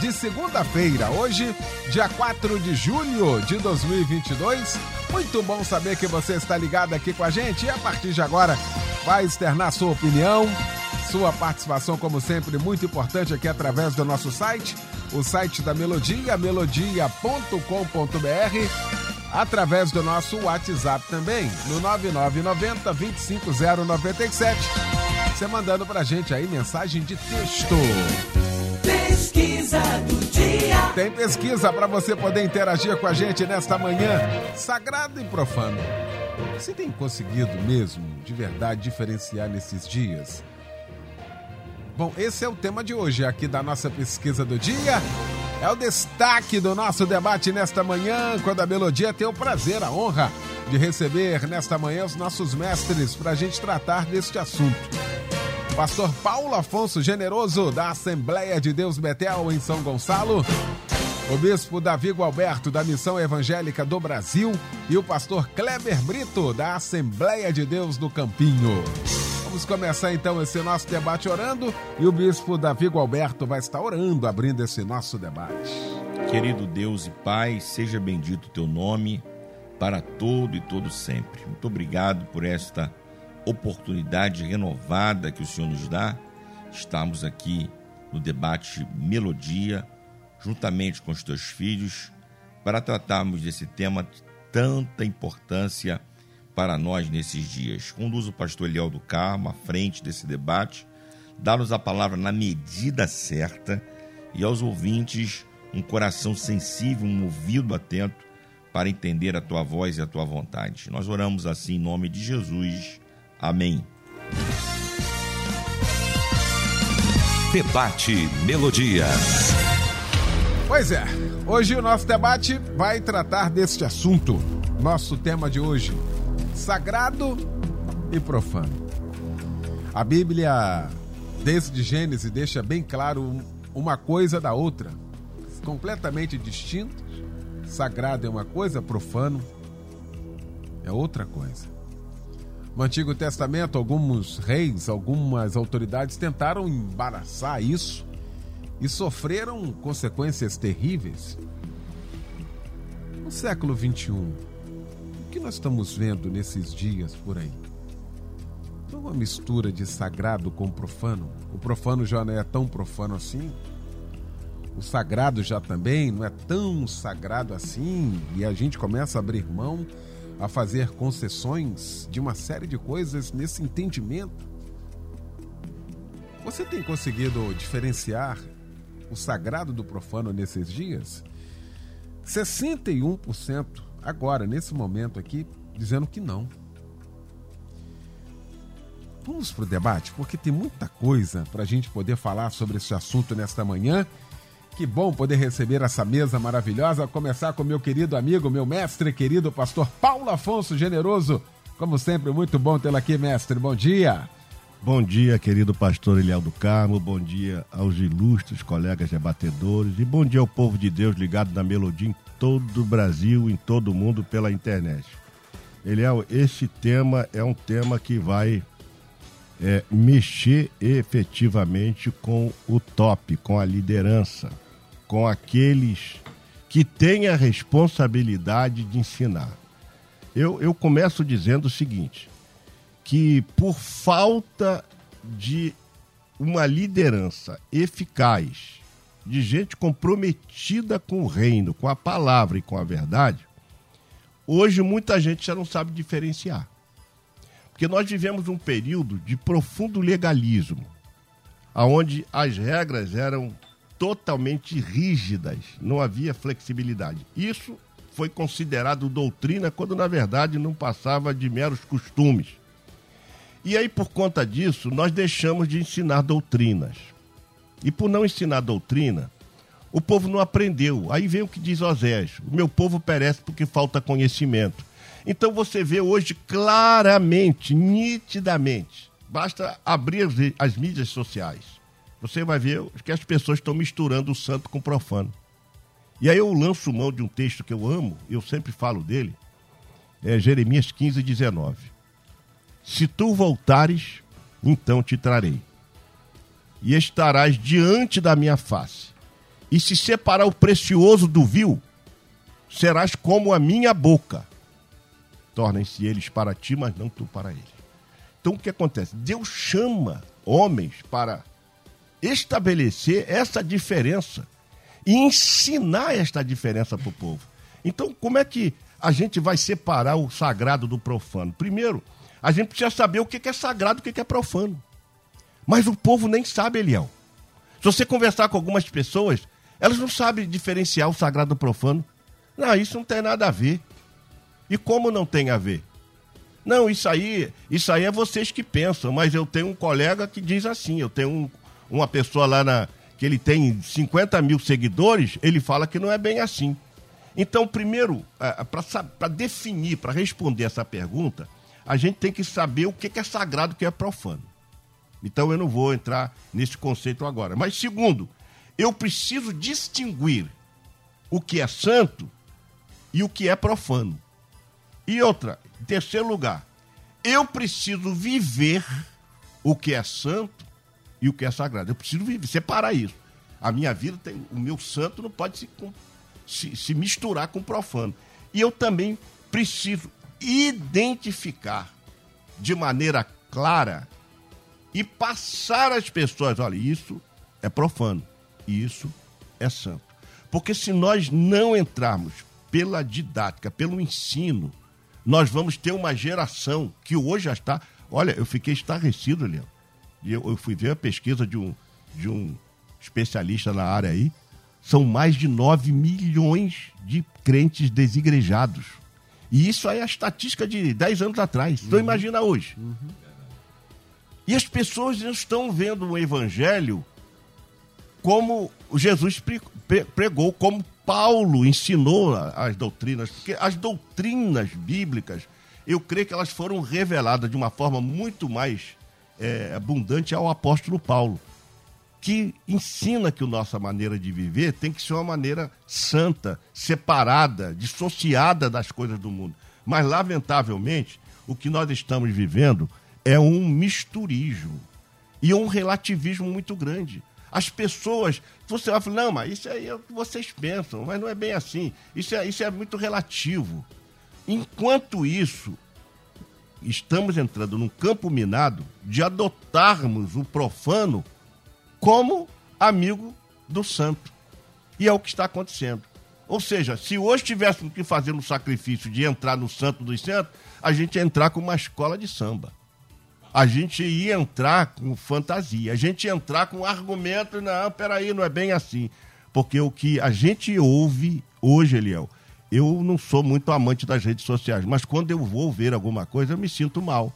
de segunda-feira, hoje, dia 4 de julho de 2022. Muito bom saber que você está ligado aqui com a gente e a partir de agora vai externar sua opinião, sua participação, como sempre, muito importante aqui através do nosso site, o site da Melodia, melodia.com.br através do nosso WhatsApp também, no 9990 25097. Você mandando pra gente aí mensagem de texto. Pesquisa do dia. Tem pesquisa para você poder interagir com a gente nesta manhã, sagrado e profano. Você tem conseguido mesmo, de verdade, diferenciar nesses dias? Bom, esse é o tema de hoje aqui da nossa pesquisa do dia. É o destaque do nosso debate nesta manhã, quando a Melodia tem o prazer, a honra de receber nesta manhã os nossos mestres para a gente tratar deste assunto. Pastor Paulo Afonso Generoso, da Assembleia de Deus Betel, em São Gonçalo. O bispo Davi Gualberto, da Missão Evangélica do Brasil. E o pastor Kleber Brito, da Assembleia de Deus do Campinho. Vamos começar então esse nosso debate orando e o bispo Davi Gualberto vai estar orando, abrindo esse nosso debate. Querido Deus e Pai, seja bendito o teu nome para todo e todo sempre. Muito obrigado por esta oportunidade renovada que o Senhor nos dá. Estamos aqui no debate Melodia, juntamente com os teus filhos, para tratarmos desse tema de tanta importância para nós nesses dias. Conduz o pastor Eliel do Carmo à frente desse debate, dá-nos a palavra na medida certa e aos ouvintes um coração sensível, um ouvido atento para entender a tua voz e a tua vontade. Nós oramos assim em nome de Jesus. Amém. Debate Melodia. Pois é, hoje o nosso debate vai tratar deste assunto. Nosso tema de hoje, sagrado e profano. A Bíblia, desde Gênesis, deixa bem claro uma coisa da outra, completamente distintos. Sagrado é uma coisa, profano é outra coisa. No Antigo Testamento, alguns reis, algumas autoridades tentaram embaraçar isso e sofreram consequências terríveis. No século 21, que nós estamos vendo nesses dias por aí? Não uma mistura de sagrado com profano. O profano já não é tão profano assim. O sagrado já também não é tão sagrado assim. E a gente começa a abrir mão, a fazer concessões de uma série de coisas nesse entendimento. Você tem conseguido diferenciar o sagrado do profano nesses dias? 61% agora, nesse momento aqui, dizendo que não. Vamos para o debate, porque tem muita coisa para a gente poder falar sobre esse assunto nesta manhã. Que bom poder receber essa mesa maravilhosa. Começar com meu querido amigo, meu mestre querido, pastor Paulo Afonso Generoso. Como sempre, muito bom tê-lo aqui, mestre. Bom dia. Bom dia, querido pastor Eliel do Carmo. Bom dia aos ilustres colegas debatedores. E bom dia ao povo de Deus ligado na melodia em todo o Brasil, em todo o mundo pela internet. Eliel, esse tema é um tema que vai é, mexer efetivamente com o top, com a liderança, com aqueles que têm a responsabilidade de ensinar. Eu, eu começo dizendo o seguinte: que por falta de uma liderança eficaz, de gente comprometida com o reino, com a palavra e com a verdade, hoje muita gente já não sabe diferenciar. Porque nós vivemos um período de profundo legalismo, onde as regras eram totalmente rígidas, não havia flexibilidade. Isso foi considerado doutrina quando na verdade não passava de meros costumes. E aí, por conta disso, nós deixamos de ensinar doutrinas. E por não ensinar doutrina, O povo não aprendeu. Aí vem o que diz Osés: o meu povo perece porque falta conhecimento. Então você vê hoje claramente, nitidamente, basta abrir as, as mídias sociais. Você vai ver que as pessoas estão misturando o santo com o profano. E aí eu lanço mão de um texto que eu amo, eu sempre falo dele, é Jeremias 15, 19. Se tu voltares, então te trarei, e estarás diante da minha face. E se separar o precioso do vil, serás como a minha boca. Tornem-se eles para ti, mas não tu para eles. Então o que acontece? Deus chama homens para estabelecer essa diferença e ensinar esta diferença para o povo. Então, como é que a gente vai separar o sagrado do profano? Primeiro, a gente precisa saber o que é sagrado e o que é profano. Mas o povo nem sabe, Eliel. Se você conversar com algumas pessoas, elas não sabem diferenciar o sagrado do profano. Não, isso não tem nada a ver. E como não tem a ver? Não, isso aí, isso aí é vocês que pensam, mas eu tenho um colega que diz assim, eu tenho um, uma pessoa lá na, que ele tem 50 mil seguidores, ele fala que não é bem assim. Então, primeiro, para definir, para responder essa pergunta, a gente tem que saber o que é sagrado e o que é profano. Então, eu não vou entrar nesse conceito agora. Mas, segundo, eu preciso distinguir o que é santo e o que é profano. E outra, em terceiro lugar, eu preciso viver o que é santo e o que é sagrado. Eu preciso viver, separar isso. A minha vida tem. O meu santo não pode se, se, se misturar com o profano. E eu também preciso identificar de maneira clara e passar às pessoas: olha, isso é profano isso é santo. Porque se nós não entrarmos pela didática, pelo ensino, nós vamos ter uma geração que hoje já está. Olha, eu fiquei estarrecido, Leandro. E eu, eu fui ver a pesquisa de um, de um especialista na área aí. São mais de 9 milhões de crentes desigrejados. E isso aí é a estatística de 10 anos atrás. Então uhum. imagina hoje. Uhum. E as pessoas estão vendo o evangelho como Jesus pregou, como Paulo ensinou as doutrinas. Porque as doutrinas bíblicas, eu creio que elas foram reveladas de uma forma muito mais é, abundante ao apóstolo Paulo, que ensina que a nossa maneira de viver tem que ser uma maneira santa, separada, dissociada das coisas do mundo. Mas, lamentavelmente, o que nós estamos vivendo é um misturismo e um relativismo muito grande. As pessoas, você vai falar, não, mas isso aí é o que vocês pensam, mas não é bem assim. Isso é, isso é muito relativo. Enquanto isso, estamos entrando num campo minado de adotarmos o profano como amigo do santo. E é o que está acontecendo. Ou seja, se hoje tivéssemos que fazer um sacrifício de entrar no santo dos santos, a gente ia entrar com uma escola de samba. A gente ia entrar com fantasia, a gente ia entrar com argumento, não, peraí, não é bem assim. Porque o que a gente ouve hoje, Eliel, eu não sou muito amante das redes sociais, mas quando eu vou ver alguma coisa, eu me sinto mal.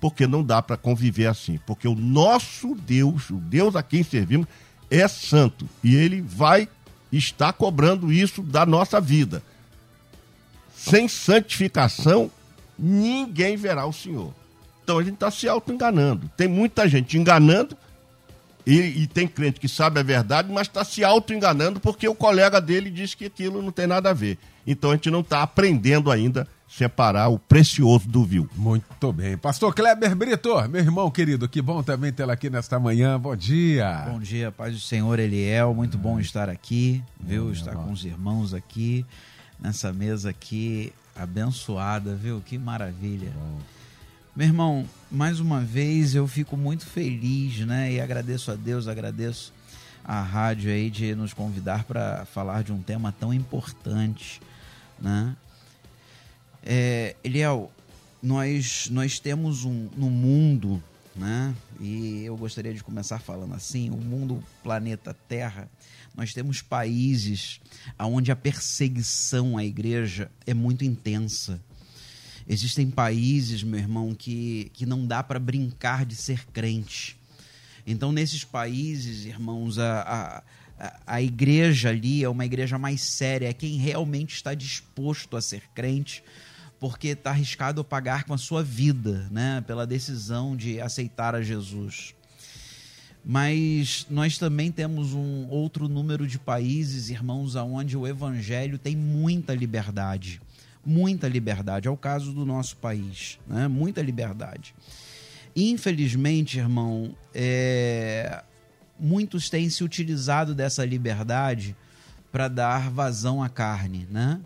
Porque não dá para conviver assim. Porque o nosso Deus, o Deus a quem servimos, é santo. E ele vai estar cobrando isso da nossa vida. Sem santificação, ninguém verá o Senhor. Então a gente está se auto-enganando. Tem muita gente enganando e, e, tem crente que sabe a verdade, mas está se auto-enganando porque o colega dele diz que aquilo não tem nada a ver. Então a gente não está aprendendo ainda separar o precioso do vil. Muito bem. Pastor Kleber Brito, meu irmão querido, que bom também tê-lo aqui nesta manhã. Bom dia. Bom dia, paz do Senhor Eliel. Muito bom estar aqui, viu? Estar com os irmãos aqui, nessa mesa aqui abençoada, viu? Que maravilha. Bom. Meu irmão, mais uma vez eu fico muito feliz, né? E agradeço a Deus, agradeço a rádio aí de nos convidar para falar de um tema tão importante, né? É, Eliel, nós, nós temos um, no mundo, né? E eu gostaria de começar falando assim, o mundo, planeta Terra, nós temos países onde a perseguição à igreja é muito intensa. Existem países, meu irmão, que, que não dá para brincar de ser crente. Então, nesses países, irmãos, a, a, a, igreja ali é uma igreja mais séria, é quem realmente está disposto a ser crente, porque está arriscado a pagar com a sua vida, né, pela decisão de aceitar a Jesus. Mas nós também temos um outro número de países, irmãos, aonde o evangelho tem muita liberdade. Muita liberdade. É o caso do nosso país, né? Muita liberdade. Infelizmente, irmão, é... muitos têm se utilizado dessa liberdade para dar vazão à carne, né?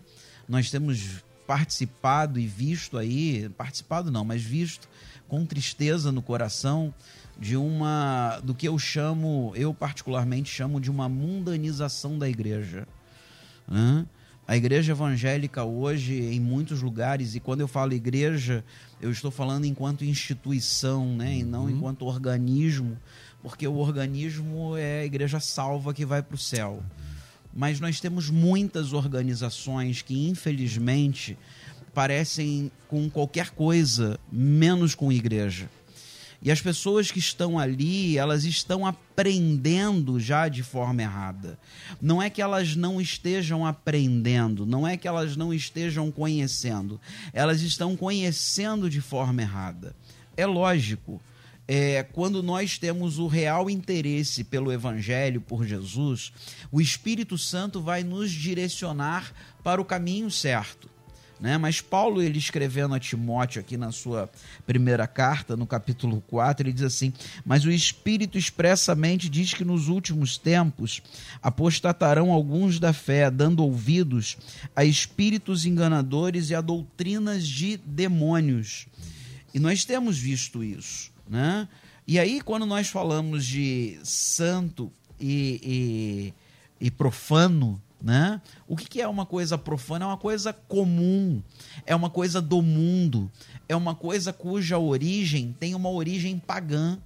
Nós temos participado e visto aí, participado não, mas visto com tristeza no coração de uma do que eu chamo, eu particularmente chamo de uma mundanização da igreja. Né? A igreja evangélica hoje, em muitos lugares, e quando eu falo igreja, eu estou falando enquanto instituição, né? e não uhum. enquanto organismo, porque o organismo é a igreja salva que vai para o céu. Mas nós temos muitas organizações que, infelizmente, parecem com qualquer coisa, menos com igreja. E as pessoas que estão ali, elas estão aprendendo já de forma errada. Não é que elas não estejam aprendendo, não é que elas não estejam conhecendo. Elas estão conhecendo de forma errada. É lógico. É, quando nós temos o real interesse pelo Evangelho, por Jesus, o Espírito Santo vai nos direcionar para o caminho certo. Né? Mas Paulo, ele escrevendo a Timóteo aqui na sua primeira carta, no capítulo 4, ele diz assim: Mas o Espírito expressamente diz que nos últimos tempos apostatarão alguns da fé, dando ouvidos a espíritos enganadores e a doutrinas de demônios. E nós temos visto isso. Né? E aí, quando nós falamos de santo e, e, e profano, né? O que, que é uma coisa profana? É uma coisa comum, é uma coisa do mundo, é uma coisa cuja origem tem uma origem pagã.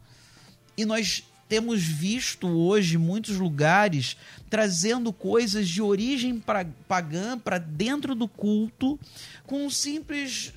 E nós temos visto hoje muitos lugares trazendo coisas de origem pagã para dentro do culto, com um simples.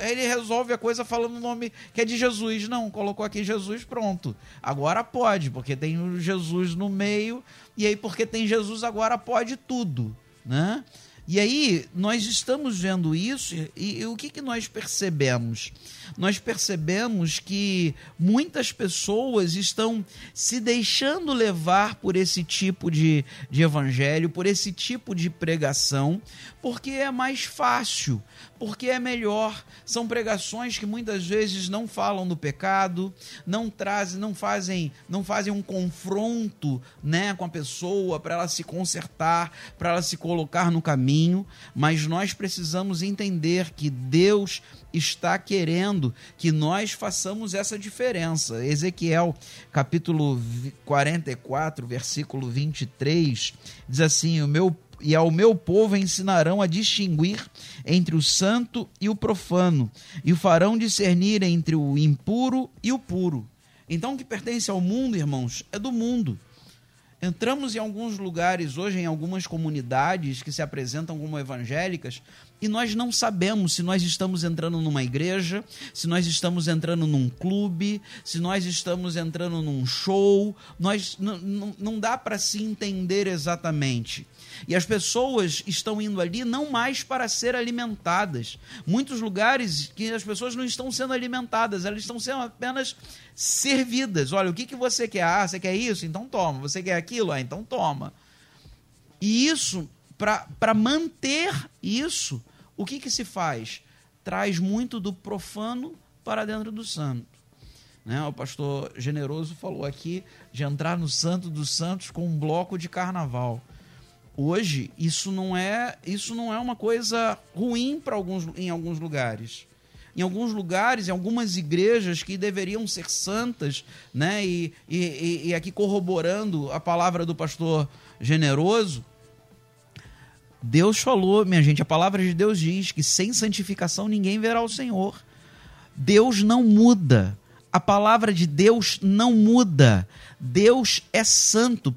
Ele resolve a coisa falando o nome que é de Jesus. Não, colocou aqui Jesus, pronto. Agora pode, porque tem o Jesus no meio, e aí porque tem Jesus agora pode tudo. Né? E aí nós estamos vendo isso e, e, o que, que nós percebemos? Nós percebemos que muitas pessoas estão se deixando levar por esse tipo de, de evangelho, por esse tipo de pregação, porque é mais fácil, porque é melhor. São pregações que muitas vezes não falam do pecado, não trazem, não fazem, não fazem um confronto, né, com a pessoa para ela se consertar, para ela se colocar no caminho, mas nós precisamos entender que Deus está querendo que nós façamos essa diferença. Ezequiel, capítulo 44, versículo 23, diz assim: "O meu e ao meu povo ensinarão a distinguir entre o santo e o profano, e o farão discernir entre o impuro e o puro. Então, o que pertence ao mundo, irmãos, é do mundo. Entramos em alguns lugares hoje, em algumas comunidades que se apresentam como evangélicas, e nós não sabemos se nós estamos entrando numa igreja, se nós estamos entrando num clube, se nós estamos entrando num show. Nós não dá para se entender exatamente. E as pessoas estão indo ali não mais para ser alimentadas. Muitos lugares que as pessoas não estão sendo alimentadas, elas estão sendo apenas servidas. Olha, o que, que você quer? Ah, você quer isso? Então toma. Você quer aquilo? Ah, então toma. E isso, para manter isso, o que, que se faz? Traz muito do profano para dentro do santo. Né? O pastor Generoso falou aqui de entrar no Santo dos Santos com um bloco de carnaval hoje isso não é isso não é uma coisa ruim para alguns em alguns lugares. Em alguns lugares em algumas igrejas que deveriam ser santas né e, e, e aqui corroborando a palavra do pastor generoso Deus falou minha gente a palavra de Deus diz que sem santificação ninguém verá o Senhor. Deus não muda a palavra de Deus não muda. Deus é santo. 1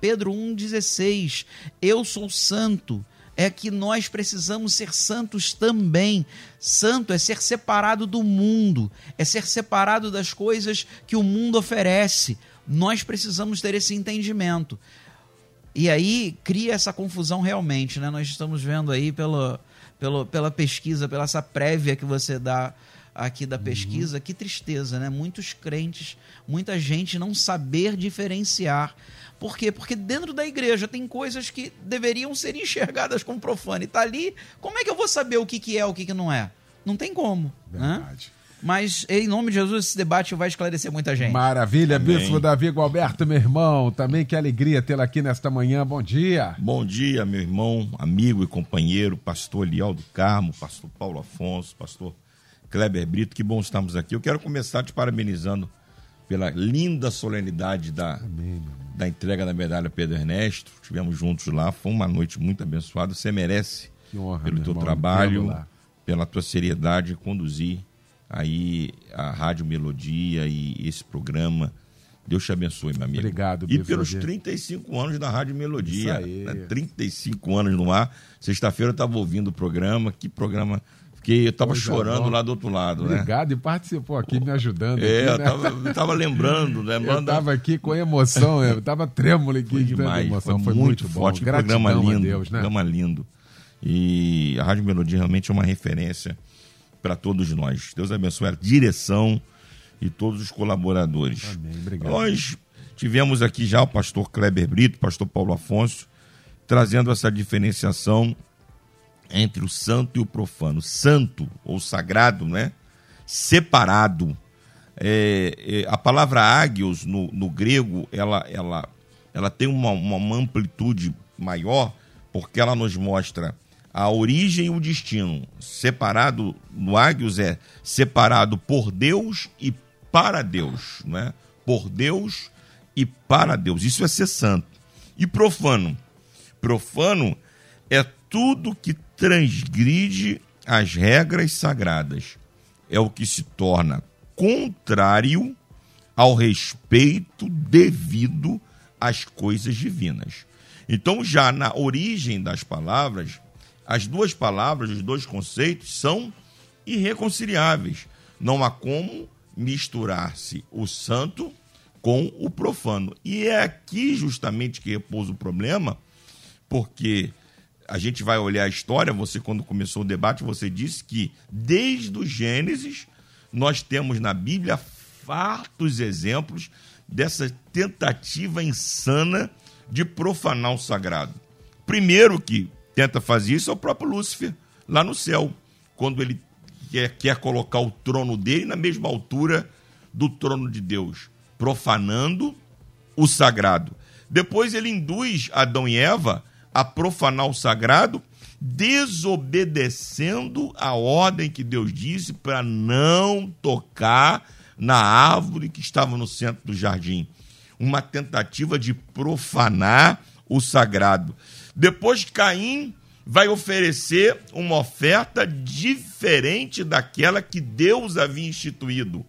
Pedro 1,16. Eu sou santo. É que nós precisamos ser santos também. Santo é ser separado do mundo, é ser separado das coisas que o mundo oferece. Nós precisamos ter esse entendimento. E aí cria essa confusão realmente, né? Nós estamos vendo aí pelo, pelo, pela pesquisa, pela essa prévia que você dá aqui da pesquisa, que tristeza, né? Muitos crentes, muita gente não saber diferenciar. Por quê? Porque dentro da igreja tem coisas que deveriam ser enxergadas como profano. E tá ali, como é que eu vou saber o que, que é o que, que não é? Não tem como. Né? Verdade. Mas, em nome de Jesus, esse debate vai esclarecer muita gente. Maravilha, Amém. Bispo Davi Gualberto, meu irmão. Também que alegria tê-lo aqui nesta manhã. Bom dia. Bom dia, meu irmão, amigo e companheiro, pastor Lial do Carmo, pastor Paulo Afonso, pastor Kleber Brito, que bom estarmos aqui. Eu quero começar te parabenizando pela linda solenidade da, da entrega da medalha Pedro Ernesto. Estivemos juntos lá, foi uma noite muito abençoada. Você merece honra, pelo teu irmão, trabalho, pela tua seriedade em conduzir aí a Rádio Melodia e esse programa. Deus te abençoe, meu amigo. Obrigado, E pelos Davi. 35 anos da Rádio Melodia. Isso aí. né? 35 anos no ar. Sexta-feira eu estava ouvindo o programa. Que programa. Fiquei, eu estava Coisa chorando boa. lá do outro lado, né? Obrigado e participou aqui me ajudando. É, aqui, eu né? tava, eu tava lembrando, Eu lembrando. estava aqui com emoção, eu estava trêmulo aqui Foi demais, emoção. foi, muito, bom. forte, que Gratidão programa a lindo, Deus, né? programa lindo. E a Rádio Melodia realmente é uma referência para todos nós. Deus abençoe a direção e todos os colaboradores. Amém, obrigado. Nós tivemos aqui já o pastor Kleber Brito, pastor Paulo Afonso, trazendo essa diferenciação entre o santo e o profano. Santo ou sagrado, né? Separado. É, é, a palavra ágios no, no grego, ela, ela, ela tem uma, uma, amplitude maior, porque ela nos mostra a origem e o destino. Separado no ágios é separado por Deus e para Deus, né? Por Deus e para Deus. Isso é ser santo. E profano? Profano é tudo que transgride as regras sagradas. É o que se torna contrário ao respeito devido às coisas divinas. Então, já na origem das palavras, as duas palavras, os dois conceitos são irreconciliáveis. Não há como misturar-se o santo com o profano. E é aqui justamente que repousa o problema, porque a gente vai olhar a história, você quando começou o debate, você disse que desde o Gênesis nós temos na Bíblia fartos exemplos dessa tentativa insana de profanar o sagrado. Primeiro que tenta fazer isso é o próprio Lúcifer, lá no céu, quando ele quer, quer colocar o trono dele na mesma altura do trono de Deus, profanando o sagrado. Depois ele induz Adão e Eva a profanar o sagrado, desobedecendo a ordem que Deus disse para não tocar na árvore que estava no centro do jardim. Uma tentativa de profanar o sagrado. Depois Caim vai oferecer uma oferta diferente daquela que Deus havia instituído.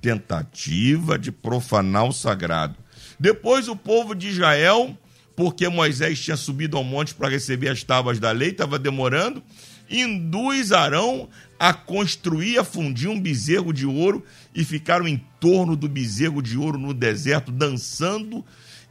Tentativa de profanar o sagrado. Depois o povo de Israel, porque Moisés tinha subido ao monte para receber as tábuas da lei, estava demorando, induz Arão a construir, a fundir um bezerro de ouro e ficaram em torno do bezerro de ouro no deserto, dançando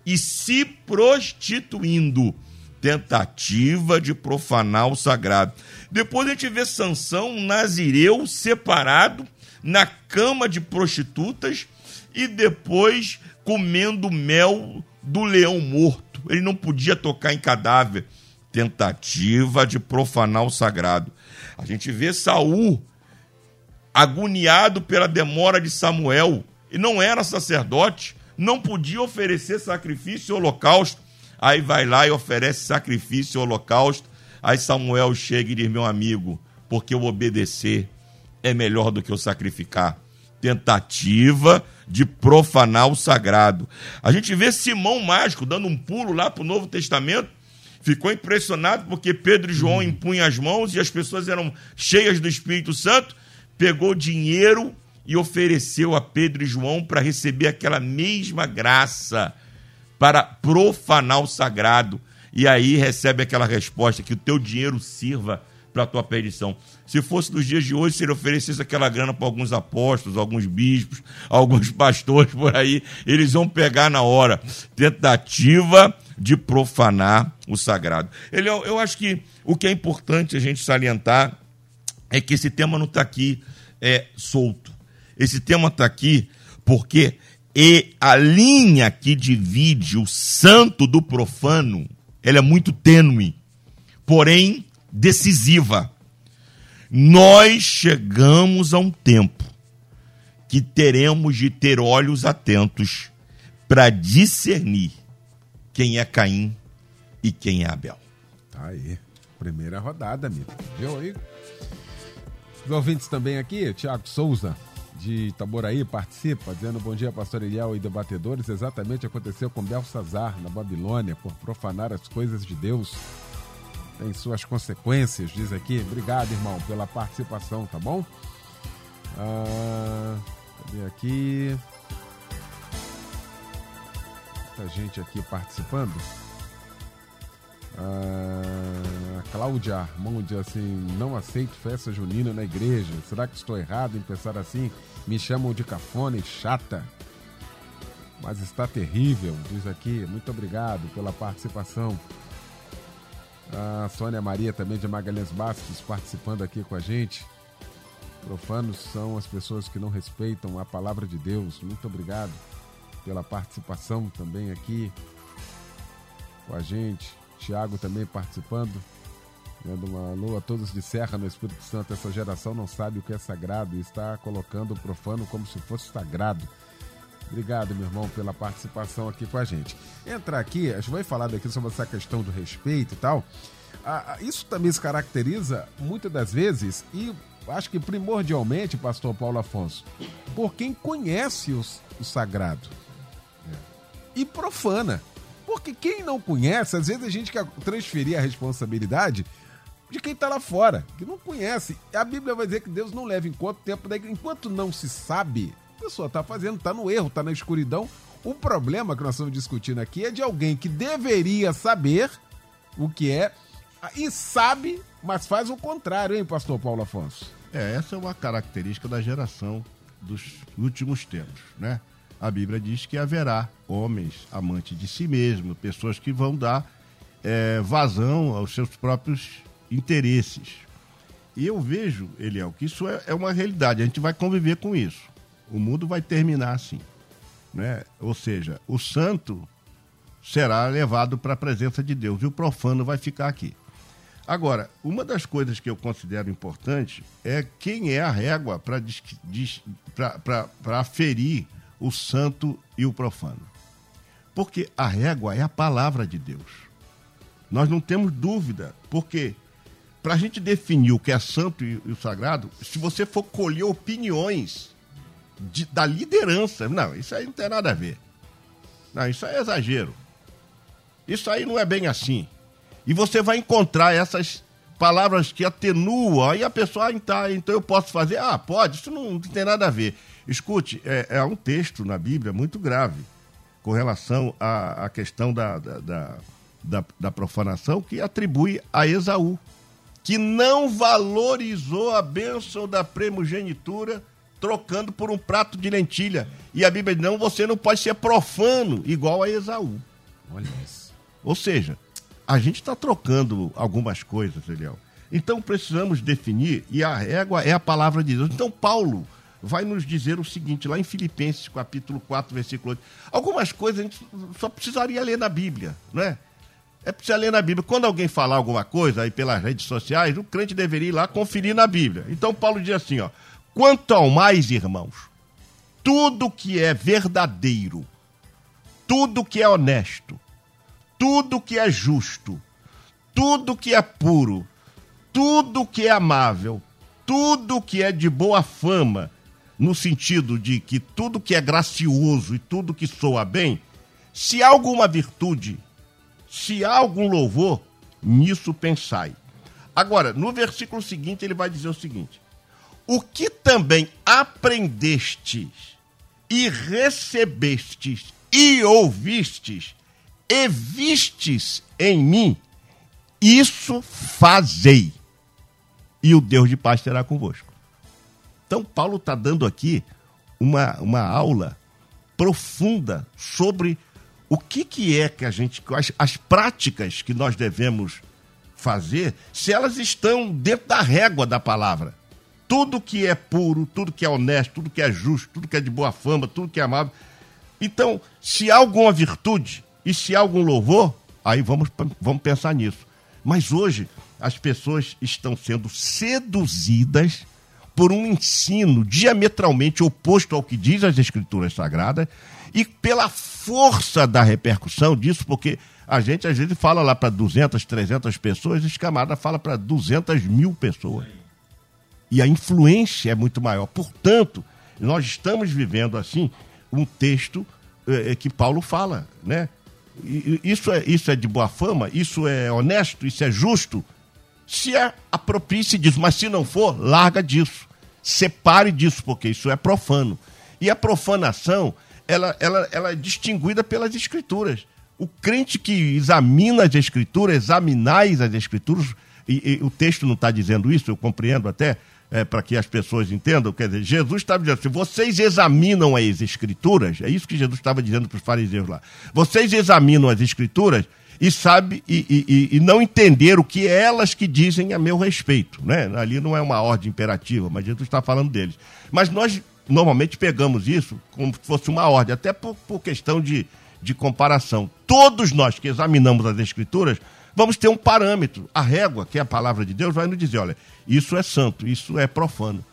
e se prostituindo. Tentativa de profanar o sagrado. Depois a gente vê Sansão, um nazireu, separado, na cama de prostitutas e depois comendo mel do leão morto. Ele não podia tocar em cadáver. Tentativa de profanar o sagrado. A gente vê Saul agoniado pela demora de Samuel e não era sacerdote, não podia oferecer sacrifício e holocausto. Aí vai lá e oferece sacrifício e holocausto. Aí Samuel chega e diz: Meu amigo, porque o obedecer é melhor do que o sacrificar. Tentativa de profanar o sagrado. A gente vê Simão Mágico dando um pulo lá para o Novo Testamento. Ficou impressionado porque Pedro e João impunham as mãos e as pessoas eram cheias do Espírito Santo. Pegou dinheiro e ofereceu a Pedro e João para receber aquela mesma graça para profanar o sagrado. E aí recebe aquela resposta: que o teu dinheiro sirva para a tua perdição. Se fosse nos dias de hoje, se ele oferecesse aquela grana para alguns apóstolos, alguns bispos, alguns pastores por aí, eles vão pegar na hora. Tentativa de profanar o sagrado. Ele, eu, eu acho que o que é importante a gente salientar é que esse tema não está aqui é, solto. Esse tema está aqui porque e a linha que divide o santo do profano, ela é muito tênue, porém decisiva. Nós chegamos a um tempo que teremos de ter olhos atentos para discernir quem é Caim e quem é Abel. Tá aí. Primeira rodada, amigo. Viu aí? Os ouvintes também aqui, Tiago Souza, de Itaboraí, participa, dizendo bom dia, pastor Eliel e debatedores. Exatamente aconteceu com Belsazar, na Babilônia, por profanar as coisas de Deus. Tem suas consequências, diz aqui. Obrigado, irmão, pela participação, tá bom? Ah, cadê aqui? Muita gente aqui participando. Ah, a Cláudia Armão diz assim: Não aceito festa junina na igreja. Será que estou errado em pensar assim? Me chamam de cafona e chata. Mas está terrível, diz aqui. Muito obrigado pela participação. A Sônia Maria, também de Magalhães Bastos, participando aqui com a gente. Profanos são as pessoas que não respeitam a palavra de Deus. Muito obrigado pela participação também aqui com a gente. Tiago também participando. Dando uma alô a todos de Serra no Espírito Santo. Essa geração não sabe o que é sagrado e está colocando o profano como se fosse sagrado. Obrigado, meu irmão, pela participação aqui com a gente. Entrar aqui, a gente vai falar daqui sobre essa questão do respeito e tal. Ah, isso também se caracteriza, muitas das vezes, e acho que primordialmente, pastor Paulo Afonso, por quem conhece os, o sagrado e profana. Porque quem não conhece, às vezes a gente quer transferir a responsabilidade de quem está lá fora, que não conhece. A Bíblia vai dizer que Deus não leva em conta o tempo enquanto não se sabe, pessoa está fazendo, está no erro, está na escuridão. O problema que nós estamos discutindo aqui é de alguém que deveria saber o que é e sabe, mas faz o contrário, hein, pastor Paulo Afonso? É, essa é uma característica da geração dos últimos tempos, né? A Bíblia diz que haverá homens amantes de si mesmo, pessoas que vão dar é, vazão aos seus próprios interesses. E eu vejo, Eliel, que isso é, é uma realidade, a gente vai conviver com isso. O mundo vai terminar assim. Né? Ou seja, o santo será levado para a presença de Deus e o profano vai ficar aqui. Agora, uma das coisas que eu considero importante é quem é a régua para aferir o santo e o profano. Porque a régua é a palavra de Deus. Nós não temos dúvida, porque para a gente definir o que é santo e, o sagrado, se você for colher opiniões de, da liderança, não, isso aí não tem nada a ver. Não, isso aí é exagero. Isso aí não é bem assim. E você vai encontrar essas palavras que atenuam, aí a pessoa, ah, tá, então eu posso fazer? Ah, pode, isso não, não tem nada a ver. Escute, é, é, um texto na Bíblia muito grave com relação à, à questão da, da, da, da, profanação que atribui a Esaú, que não valorizou a bênção da primogenitura trocando por um prato de lentilha. E a Bíblia diz, não, você não pode ser profano igual a Esaú. Olha isso. Ou seja, a gente está trocando algumas coisas, Eliel. Então precisamos definir, e a régua é a palavra de Deus. Então, Paulo vai nos dizer o seguinte, lá em Filipenses, capítulo 4, versículo 8. Algumas coisas a gente só precisaria ler na Bíblia, não é? É preciso ler na Bíblia. Quando alguém falar alguma coisa aí pelas redes sociais, o crente deveria ir lá conferir na Bíblia. Então Paulo diz assim, ó: "Quanto ao mais, irmãos, tudo que é verdadeiro, tudo que é honesto, tudo que é justo, tudo que é puro, tudo que é amável, tudo que é de boa fama, no sentido de que tudo que é gracioso e tudo que soa bem, se há alguma virtude, se há algum louvor, nisso pensai. Agora, no versículo seguinte, ele vai dizer o seguinte: O que também aprendestes e recebestes e ouvistes e vistes em mim, isso fazei, e o Deus de paz será convosco. Então, Paulo está dando aqui uma, uma aula profunda sobre o que, que é que a gente. As, as práticas que nós devemos fazer, se elas estão dentro da régua da palavra. Tudo que é puro, tudo que é honesto, tudo que é justo, tudo que é de boa fama, tudo que é amável. Então, se há alguma virtude e se há algum louvor, aí vamos, vamos pensar nisso. Mas hoje, as pessoas estão sendo seduzidas por um ensino diametralmente oposto ao que diz as Escrituras Sagradas e pela força da repercussão disso, porque a gente às vezes fala lá para 200, 300 pessoas, esse camarada fala para 200 mil pessoas. E a influência é muito maior. Portanto, nós estamos vivendo assim um texto é, que Paulo fala, né? Isso é, isso é de boa fama, isso é honesto, isso é justo. Se é aproprie-se disso, mas se não for, larga disso separe disso, porque isso é profano. E a profanação, ela, ela, ela é distinguida pelas escrituras. O crente que examina as escrituras, examinais as escrituras, e, e o texto não está dizendo isso, eu compreendo até, é, para que as pessoas entendam, quer dizer, Jesus estava dizendo, se vocês examinam as escrituras, é isso que Jesus estava dizendo para os fariseus lá, vocês examinam as escrituras, e sabe e, e, e, não entender o que elas que dizem a meu respeito, né? Ali não é uma ordem imperativa, mas Jesus está falando deles. Mas nós normalmente pegamos isso como se fosse uma ordem, até por, por questão de, de comparação. Todos nós que examinamos as escrituras vamos ter um parâmetro, a régua, que é a palavra de Deus, vai nos dizer, olha, isso é santo, isso é profano.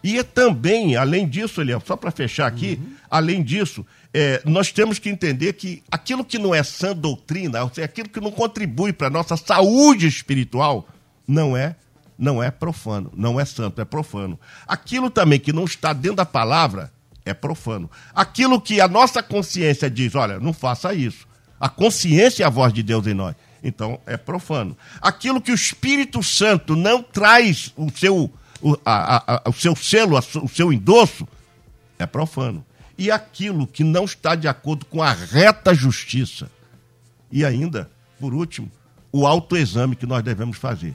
E também, além disso, Eliel, só para fechar aqui, uhum. além disso, é, nós temos que entender que aquilo que não é sã doutrina, ou seja, aquilo que não contribui para a nossa saúde espiritual, não é não é profano, não é santo, é profano. Aquilo também que não está dentro da palavra é profano. Aquilo que a nossa consciência diz, olha, não faça isso. A consciência é a voz de Deus em nós. Então é profano. Aquilo que o Espírito Santo não traz o seu, o, a, a, o seu selo, o seu endosso, é profano e aquilo que não está de acordo com a reta justiça. E ainda, por último, o autoexame que nós devemos fazer.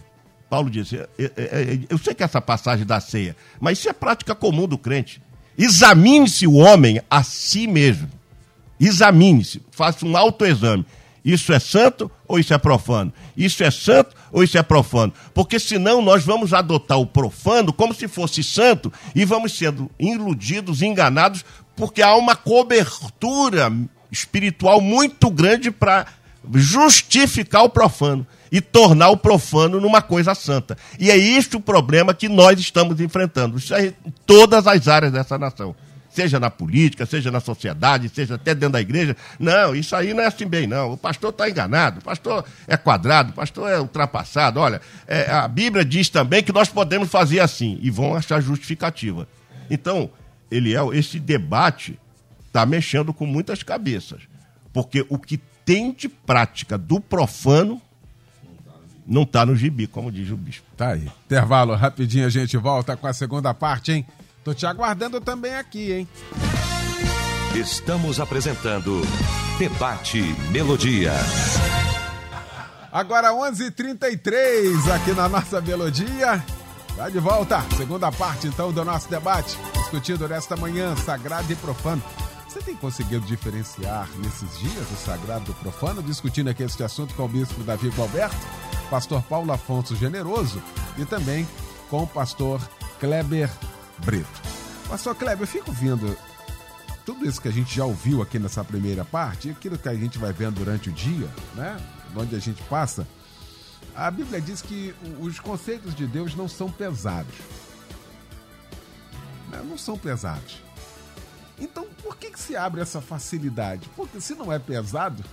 Paulo disse: eu, eu, eu sei que essa passagem da ceia, mas isso é prática comum do crente. Examine-se o homem a si mesmo. Examine-se, faça um autoexame. Isso é santo ou isso é profano? Isso é santo ou isso é profano? Porque senão nós vamos adotar o profano como se fosse santo e vamos sendo iludidos, enganados porque há uma cobertura espiritual muito grande para justificar o profano e tornar o profano numa coisa santa. E é este o problema que nós estamos enfrentando. Isso é em todas as áreas dessa nação. Seja na política, seja na sociedade, seja até dentro da igreja. Não, isso aí não é assim bem, não. O pastor está enganado, o pastor é quadrado, o pastor é ultrapassado. Olha, é, a Bíblia diz também que nós podemos fazer assim, e vão achar justificativa. Então, Eliel, esse debate está mexendo com muitas cabeças. Porque o que tem de prática do profano não está no gibi, como diz o bispo. Tá aí. Intervalo, rapidinho a gente volta com a segunda parte, hein? Tô te aguardando também aqui, hein? Estamos apresentando Debate Melodia. Agora 11:33 aqui na nossa Melodia. Tá de volta, segunda parte então do nosso debate, discutindo nesta manhã sagrado e profano. Você tem conseguido diferenciar nesses dias o sagrado do profano, discutindo aqui este assunto com o bispo Davi Gualberto, pastor Paulo Afonso Generoso e também com o pastor Kleber Brito. Pastor Kleber, eu fico vendo tudo isso que a gente já ouviu aqui nessa primeira parte, aquilo que a gente vai vendo durante o dia, né? Onde a gente passa a Bíblia diz que os conceitos de Deus não são pesados. Né? Não são pesados. Então, por que, que se abre essa facilidade? Porque se não é pesado,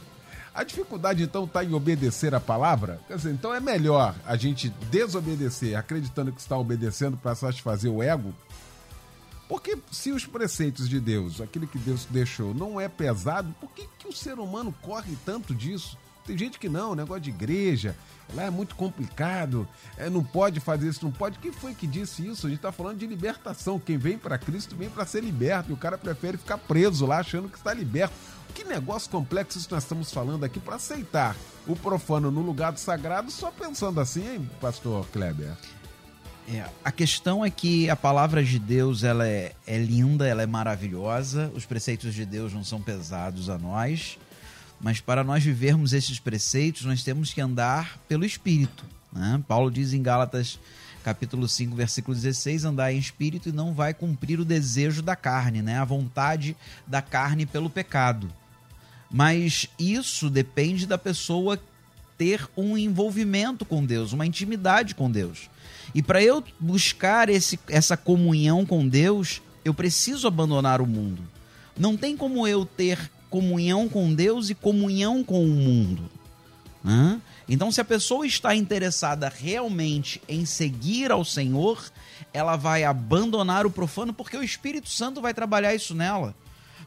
a dificuldade então está em obedecer a palavra? Quer dizer, então é melhor a gente desobedecer, acreditando que está obedecendo para satisfazer o ego? Porque se os preceitos de Deus, aquilo que Deus deixou, não é pesado, por que, que o ser humano corre tanto disso? Tem gente que não, negócio de igreja, lá é muito complicado, é, não pode fazer isso, não pode. Quem foi que disse isso? A gente está falando de libertação. Quem vem para Cristo vem para ser liberto e o cara prefere ficar preso lá achando que está liberto. Que negócio complexo isso nós estamos falando aqui para aceitar o profano no lugar do sagrado só pensando assim, hein, pastor Kleber? É, a questão é que a palavra de Deus ela é, é linda, ela é maravilhosa. Os preceitos de Deus não são pesados a nós, mas para nós vivermos esses preceitos, nós temos que andar pelo Espírito. Né? Paulo diz em Gálatas capítulo 5, versículo 16, andar em espírito e não vai cumprir o desejo da carne, né? a vontade da carne pelo pecado. Mas isso depende da pessoa ter um envolvimento com Deus, uma intimidade com Deus. E para eu buscar esse, essa comunhão com Deus, eu preciso abandonar o mundo. Não tem como eu ter comunhão com Deus e comunhão com o mundo. Né? Então, se a pessoa está interessada realmente em seguir ao Senhor, ela vai abandonar o profano, porque o Espírito Santo vai trabalhar isso nela.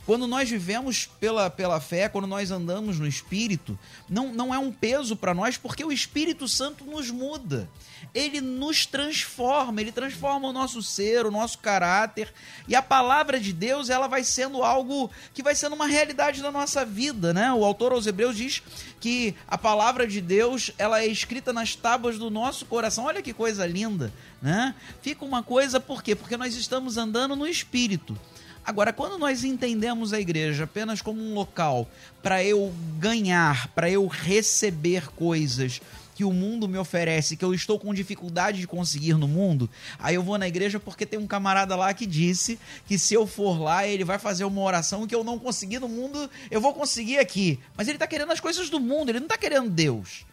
Quando nós vivemos pela, pela fé, quando nós andamos no Espírito, não, não é um peso para nós, porque o Espírito Santo nos muda. Ele nos transforma, ele transforma o nosso ser, o nosso caráter. E a palavra de Deus, ela vai sendo algo que vai sendo uma realidade da nossa vida, né? O autor aos Hebreus diz que a palavra de Deus, ela é escrita nas tábuas do nosso coração. Olha que coisa linda, né? Fica uma coisa, por quê? Porque nós estamos andando no Espírito. Agora, quando nós entendemos a igreja apenas como um local para eu ganhar, para eu receber coisas que o mundo me oferece, que eu estou com dificuldade de conseguir no mundo, aí eu vou na igreja porque tem um camarada lá que disse que se eu for lá, ele vai fazer uma oração que eu não consegui no mundo, eu vou conseguir aqui. Mas ele está querendo as coisas do mundo, ele não está querendo Deus.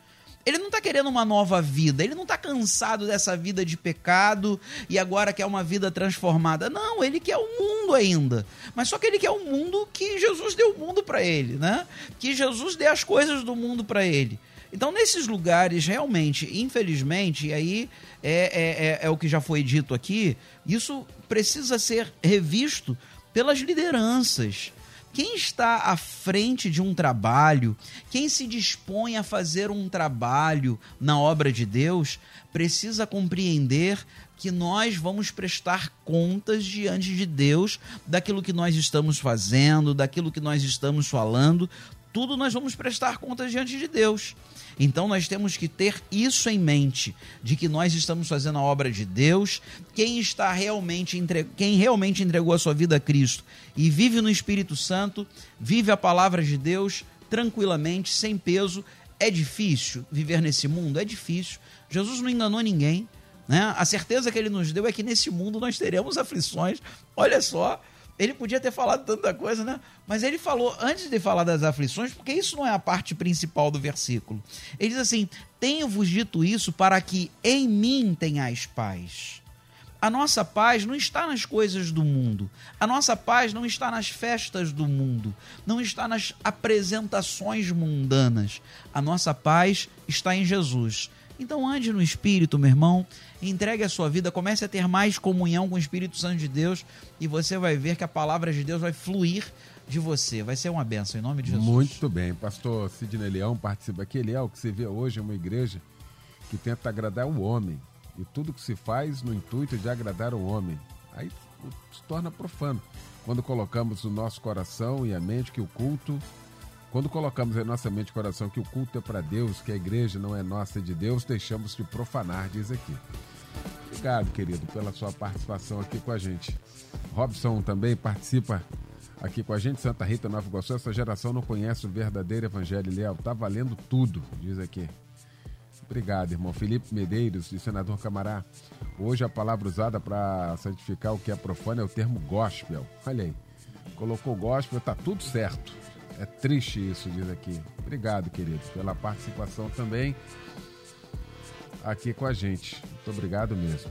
Ele não está querendo uma nova vida, ele não está cansado dessa vida de pecado e agora quer uma vida transformada. Não, ele quer o mundo ainda. Mas só que ele quer o mundo que Jesus deu o mundo para ele, né? Que Jesus dê as coisas do mundo para ele. Então, nesses lugares, realmente, infelizmente, e aí é, é, é, é o que já foi dito aqui, isso precisa ser revisto pelas lideranças quem está à frente de um trabalho, quem se dispõe a fazer um trabalho na obra de Deus, precisa compreender que nós vamos prestar contas diante de Deus daquilo que nós estamos fazendo, daquilo que nós estamos falando, tudo nós vamos prestar contas diante de Deus. Então nós temos que ter isso em mente, de que nós estamos fazendo a obra de Deus. Quem está realmente entre... quem realmente entregou a sua vida a Cristo e vive no Espírito Santo, vive a palavra de Deus tranquilamente, sem peso. É difícil viver nesse mundo, é difícil. Jesus não enganou ninguém, né? A certeza que ele nos deu é que nesse mundo nós teremos aflições. Olha só, ele podia ter falado tanta coisa, né? Mas ele falou, antes de falar das aflições, porque isso não é a parte principal do versículo. Ele diz assim: Tenho-vos dito isso para que em mim tenhais paz. A nossa paz não está nas coisas do mundo. A nossa paz não está nas festas do mundo. Não está nas apresentações mundanas. A nossa paz está em Jesus. Então ande no Espírito, meu irmão, entregue a sua vida, comece a ter mais comunhão com o Espírito Santo de Deus e você vai ver que a palavra de Deus vai fluir de você. Vai ser uma benção, em nome de Jesus. Muito bem. Pastor Sidney Leão participa aqui. Ele é o que você vê hoje é uma igreja que tenta agradar o homem. E tudo que se faz no intuito de agradar o homem. Aí se torna profano. Quando colocamos o nosso coração e a mente que o culto quando colocamos em nossa mente e coração que o culto é para Deus, que a igreja não é nossa, é de Deus, deixamos de profanar, diz aqui. Obrigado, querido, pela sua participação aqui com a gente. Robson também participa aqui com a gente, Santa Rita, Nova Iguaçu. Essa geração não conhece o verdadeiro evangelho, Léo. Tá valendo tudo, diz aqui. Obrigado, irmão. Felipe Medeiros, de Senador Camará. Hoje a palavra usada para santificar o que é profano é o termo gospel. Olha aí. Colocou gospel, tá tudo certo. É triste isso, diz aqui. Obrigado, querido, pela participação também aqui com a gente. Muito obrigado mesmo.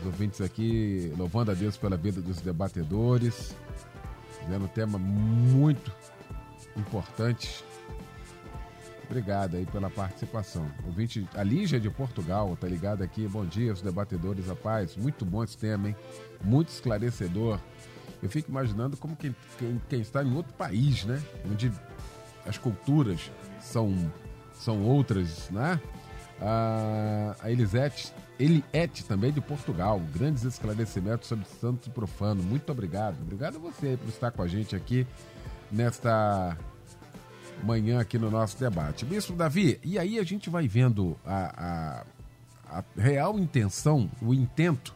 Os ouvintes aqui louvando a Deus pela vida dos debatedores, vendo um tema muito importante. Obrigado aí pela participação. Ouvinte, a Lígia de Portugal tá ligado aqui. Bom dia, os debatedores, a paz. Muito bom esse tema, hein? Muito esclarecedor. Eu fico imaginando como quem, quem, quem está em outro país, né? Onde as culturas são, são outras, né? A, a Elisete, Eliette também de Portugal. Grandes esclarecimentos sobre santo e profano. Muito obrigado. Obrigado a você por estar com a gente aqui nesta manhã aqui no nosso debate. Bispo Davi, e aí a gente vai vendo a, a, a real intenção, o intento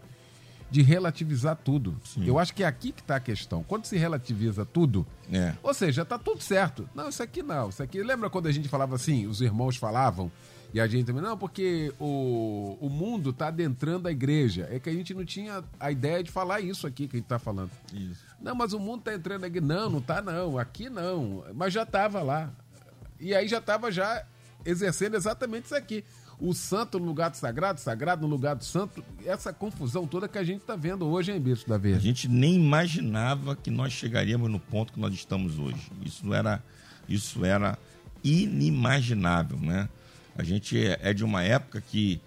de relativizar tudo. Eu acho que é aqui que está a questão. Quando se relativiza tudo, É. ou seja, tá tudo certo. Não, isso aqui não, isso aqui. Lembra quando a gente falava assim, os irmãos falavam, e a gente também, não, porque o, o mundo está adentrando a igreja. É que a gente não tinha a ideia de falar isso aqui que a gente está falando. Isso. Não, mas o mundo está entrando aqui. Não, não tá não. Aqui não. Mas já estava lá. E aí já estava já exercendo exatamente isso aqui. O santo no lugar do sagrado, sagrado no lugar do santo. Essa confusão toda que a gente está vendo hoje, hein, Bispo da A Verde? gente nem imaginava que nós chegaríamos no ponto que nós estamos hoje. Isso era, isso era inimaginável, né? A gente é é de uma época que,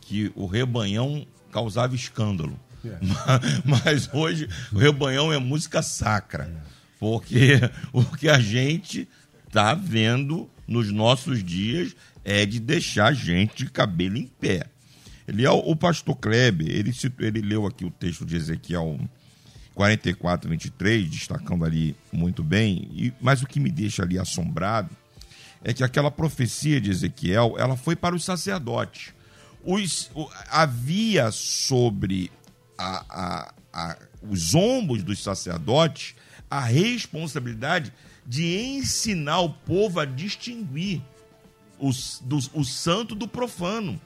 que o rebanhão causava escândalo. É. Mas hoje o rebanhão é música sacra. Porque o que a gente tá vendo nos nossos dias é de deixar a gente de cabelo em pé. Ele é o, pastor Kleber, ele, ele leu aqui o texto de Ezequiel 44, 23, destacando ali muito bem, e, mas o que me deixa ali assombrado é que aquela profecia de Ezequiel, ela foi para os sacerdotes. Os, o- havia sobre a- a- a- os ombros dos sacerdotes a responsabilidade de ensinar o povo a distinguir o, do, o santo do profano.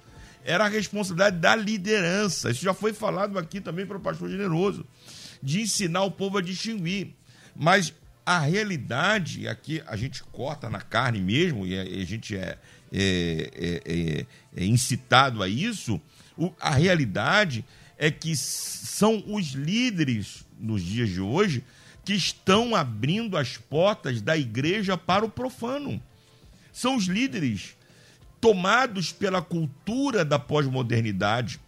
Era a responsabilidade da liderança. Isso já foi falado aqui também para o pastor generoso, de ensinar o povo a distinguir. Mas a realidade, aqui a gente corta na carne mesmo, e a, gente é, é, é- é- é incitado a isso, o- a realidade é que são os líderes nos dias de hoje que estão abrindo as portas da igreja para o profano são os líderes tomados pela cultura da pós-modernidade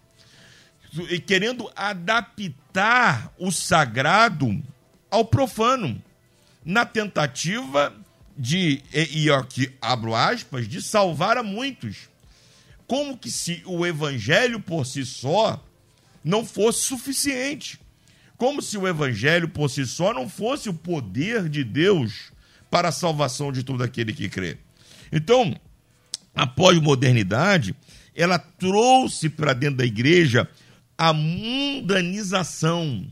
e querendo adaptar o sagrado ao profano na tentativa de e, aqui abro aspas de salvar a muitos como que se o evangelho por si só não fosse suficiente como se o evangelho por si só não fosse o poder de Deus para a salvação de todo aquele que crê. Então, a pós-modernidade, ela trouxe para dentro da igreja a mundanização,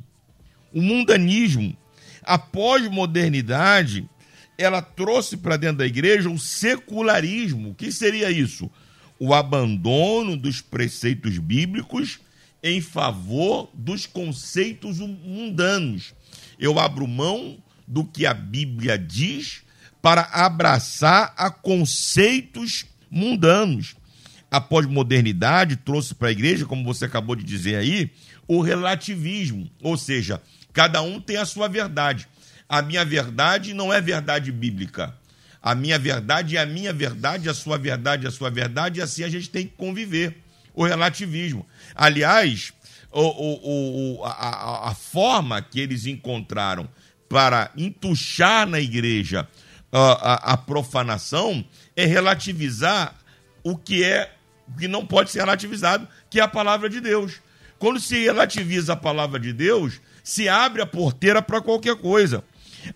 o mundanismo. A pós-modernidade, ela trouxe para dentro da igreja o secularismo. O que seria isso? O abandono dos preceitos bíblicos em favor dos conceitos mundanos. Eu abro mão do que a Bíblia diz para abraçar a conceitos mundanos. A pós-modernidade trouxe para a igreja, como você acabou de dizer aí, o relativismo, ou seja, cada um tem a sua verdade. A minha verdade não é verdade bíblica. A minha verdade é a minha verdade, a sua verdade é a sua verdade, e assim a gente tem que conviver. O relativismo. Aliás, o, o, o, a, a, forma que eles encontraram para entuchar na igreja a, a, profanação é relativizar o que é o que não pode ser relativizado, que é a palavra de Deus. Quando se relativiza a palavra de Deus, se abre a porteira para qualquer coisa.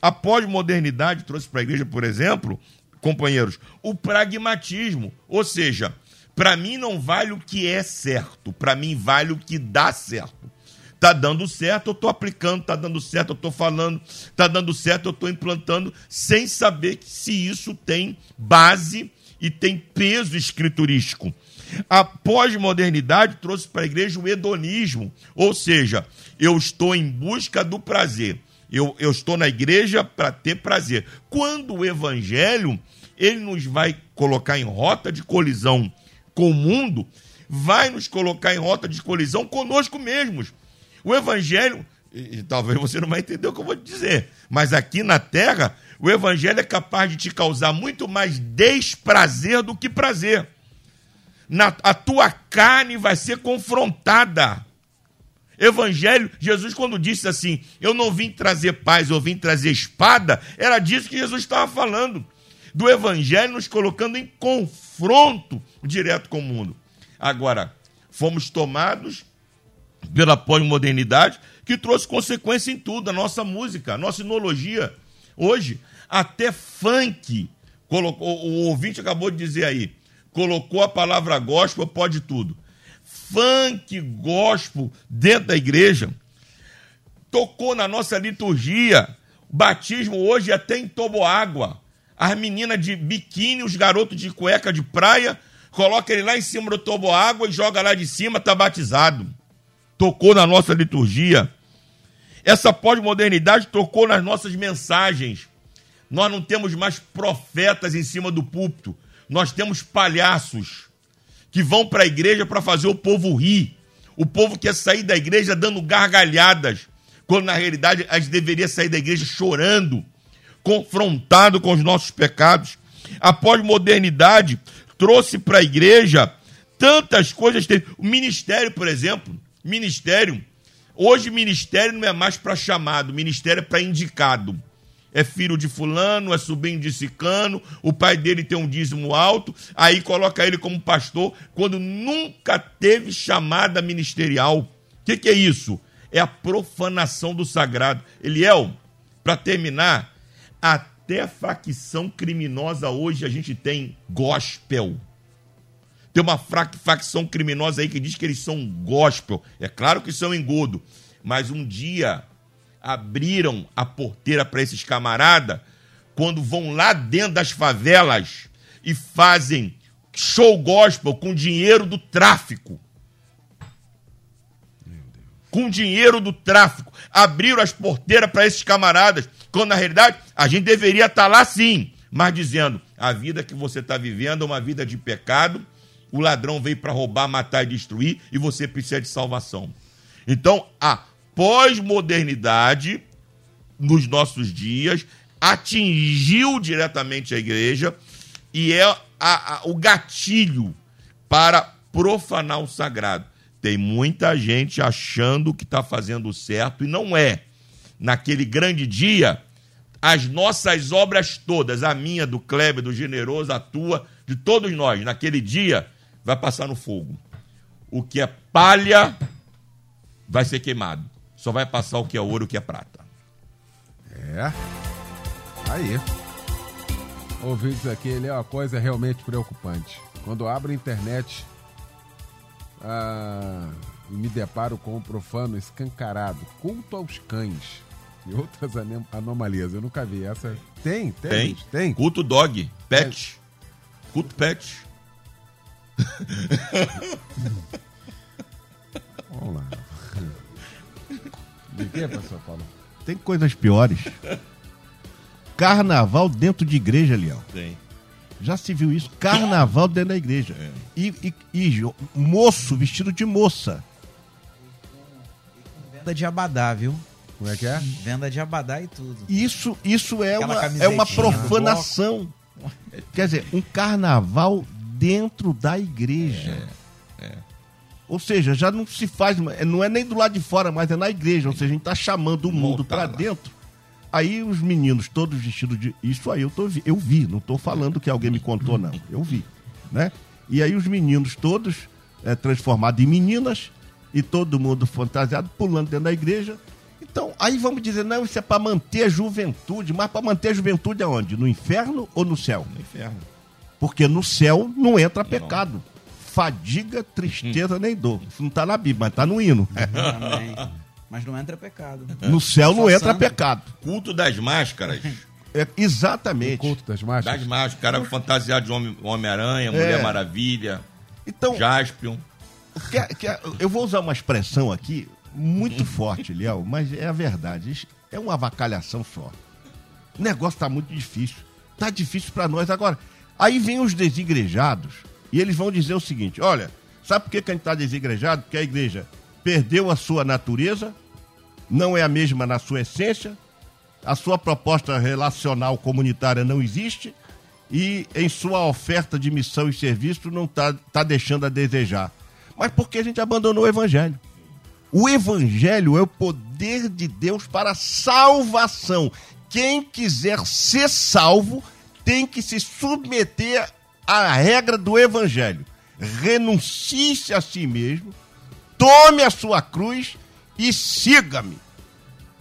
A pós-modernidade trouxe para a igreja, por exemplo, companheiros, o pragmatismo, ou seja, para mim não vale o que é certo, para mim vale o que dá certo. Tá dando certo, eu tô aplicando, tá dando certo, eu tô falando, tá dando certo, eu tô implantando, sem saber se isso tem base e tem peso escriturístico. A pós-modernidade trouxe para a igreja o hedonismo, ou seja, eu estou em busca do prazer. Eu, eu estou na igreja para ter prazer. Quando o evangelho ele nos vai colocar em rota de colisão com o mundo, vai nos colocar em rota de colisão conosco mesmos. O evangelho, e, e talvez você não vai entender o que eu vou te dizer, mas aqui na terra, o evangelho é capaz de te causar muito mais desprazer do que prazer. Na, a tua carne vai ser confrontada. Evangelho, Jesus, quando disse assim: Eu não vim trazer paz, eu vim trazer espada, era disso que Jesus estava falando. Do Evangelho nos colocando em confronto direto com o mundo. Agora, fomos tomados pela pós-modernidade, que trouxe consequência em tudo, a nossa música, a nossa sinologia. Hoje, até funk, colocou, o ouvinte acabou de dizer aí, colocou a palavra gospel, pode tudo. funk gospel dentro da igreja. Tocou na nossa liturgia. Batismo hoje até em toboágua. As meninas de biquíni, os garotos de cueca de praia, coloca ele lá em cima do toboágua e joga lá de cima, tá batizado. Tocou na nossa liturgia. Essa pós-modernidade tocou nas nossas mensagens. Nós não temos mais profetas em cima do púlpito. Nós temos palhaços que vão para a igreja para fazer o povo rir. O povo quer sair da igreja dando gargalhadas, quando na realidade a gente deveria sair da igreja chorando, confrontado com os nossos pecados. A pós-modernidade trouxe para a igreja tantas coisas. O ministério, por exemplo, ministério. Hoje, ministério não é mais para chamado, ministério é para indicado é filho de fulano, é sobrinho de cicano, o pai dele tem um dízimo alto, aí coloca ele como pastor, quando nunca teve chamada ministerial. O que, que é isso? É a profanação do sagrado. Eliel, para terminar, até facção criminosa hoje a gente tem gospel. Tem uma facção criminosa aí que diz que eles são gospel. É claro que são engodo, mas um dia abriram a porteira para esses camaradas quando vão lá dentro das favelas e fazem show gospel com dinheiro do tráfico. Com dinheiro do tráfico. Abriram as porteiras para esses camaradas, quando na realidade a gente deveria estar tá lá sim, mas dizendo: a vida que você está vivendo é uma vida de pecado, o ladrão veio para roubar, matar e destruir e você precisa de salvação. Então, a pós-modernidade nos nossos dias atingiu diretamente a igreja e é a, a, o gatilho para profanar o sagrado. Tem muita gente achando que está fazendo certo e não é. Naquele grande dia, as nossas obras todas, a minha, do Kleber, do Generoso, a tua, de todos nós, naquele dia, vai passar no fogo. O que é palha vai ser queimado. Só vai passar o que é ouro, o que é prata. É. Aí. Ouvintes aqui, ele é uma coisa realmente preocupante. Quando abro a internet ah, e me deparo com um profano escancarado, culto aos cães e outras anomalias. Eu nunca vi essa. Tem, tem. Tem. tem. Culto dog, pet. É. Culto pet. Vamos lá. De que, professor Paulo? Tem coisas piores. Carnaval dentro de igreja, Leão. Tem. Já se viu isso? Carnaval dentro da igreja. É. E, e, e, moço vestido de moça. Venda de abadá, viu? Como é que é? Venda de abadá e tudo. Isso, isso é, uma, é uma profanação. Quer dizer, um carnaval dentro da igreja. É. é. Ou seja, já não se faz, não é nem do lado de fora, mas é na igreja. Ou seja, a gente está chamando o mundo para dentro. Aí os meninos todos vestidos de. Isso aí eu, tô, eu vi, não estou falando que alguém me contou, não. Eu vi. Né? E aí os meninos todos é, transformados em meninas e todo mundo fantasiado, pulando dentro da igreja. Então, aí vamos dizer, não, isso é para manter a juventude, mas para manter a juventude aonde? No inferno ou no céu? No inferno. Porque no céu não entra pecado. Não fadiga, tristeza nem dor. Isso não está na Bíblia, mas está no hino. Amém. Mas não entra pecado. No céu não entra pecado. Culto das máscaras. É, exatamente. O culto das máscaras. Das máscaras. Cara fantasiado de Homem-Aranha, Homem Mulher é. Maravilha, então, Jaspion. Que, que, eu vou usar uma expressão aqui muito forte, Léo, mas é a verdade. É uma avacalhação só. O negócio está muito difícil. Está difícil para nós. Agora, aí vem os desigrejados e eles vão dizer o seguinte: olha, sabe por que, a gente está desigrejado? Porque a igreja perdeu a sua natureza, não é a mesma na sua essência, a sua proposta relacional comunitária não existe e em sua oferta de missão e serviço não está tá deixando a desejar. Mas porque a gente abandonou o evangelho. O evangelho é o poder de Deus para salvação. Quem quiser ser salvo tem que se submeter a regra do evangelho. Renuncie-se a si mesmo, tome a sua cruz e siga-me.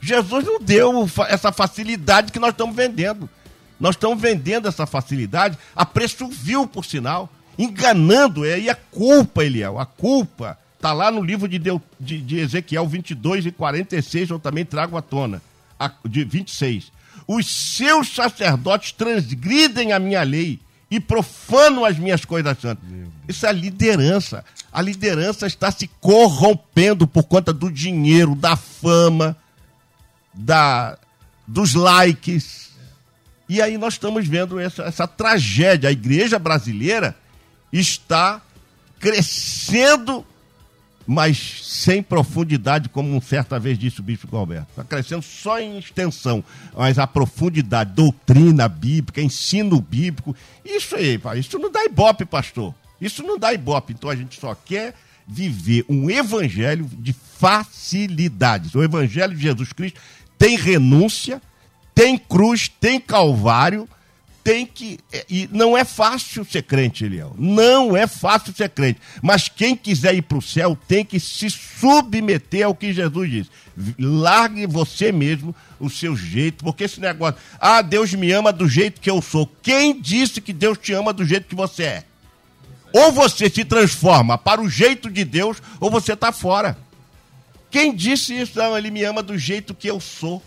Jesus não deu essa facilidade que nós estamos vendendo. Nós estamos vendendo essa facilidade a preço vil, por sinal, enganando, é, e a culpa, Eliel, a culpa Está lá no livro de, Deu, de, de, Ezequiel 22 e 46, eu também trago à tona, a, de 26. Os seus sacerdotes transgridem a minha lei e profanam as minhas coisas santas. Isso é liderança. A liderança está se corrompendo por conta do dinheiro, da fama, da, dos likes. E aí nós estamos vendo essa, essa tragédia. A igreja brasileira está crescendo, mas sem profundidade, como certa vez disse o bispo Alberto. Está crescendo só em extensão, mas a profundidade, doutrina bíblica, ensino bíblico, isso aí, isso não dá ibope, pastor. Isso não dá ibope. Então a gente só quer viver um evangelho de facilidades. O evangelho de Jesus Cristo tem renúncia, tem cruz, tem calvário, tem que. E não é fácil ser crente, Eliel. Não é fácil ser crente. Mas quem quiser ir para o céu tem que se submeter ao que Jesus diz. Largue você mesmo o seu jeito, porque esse negócio. Ah, Deus me ama do jeito que eu sou. Quem disse que Deus te ama do jeito que você é? Ou você se transforma para o jeito de Deus, ou você está fora. Quem disse isso? Não, ele me ama do jeito que eu sou.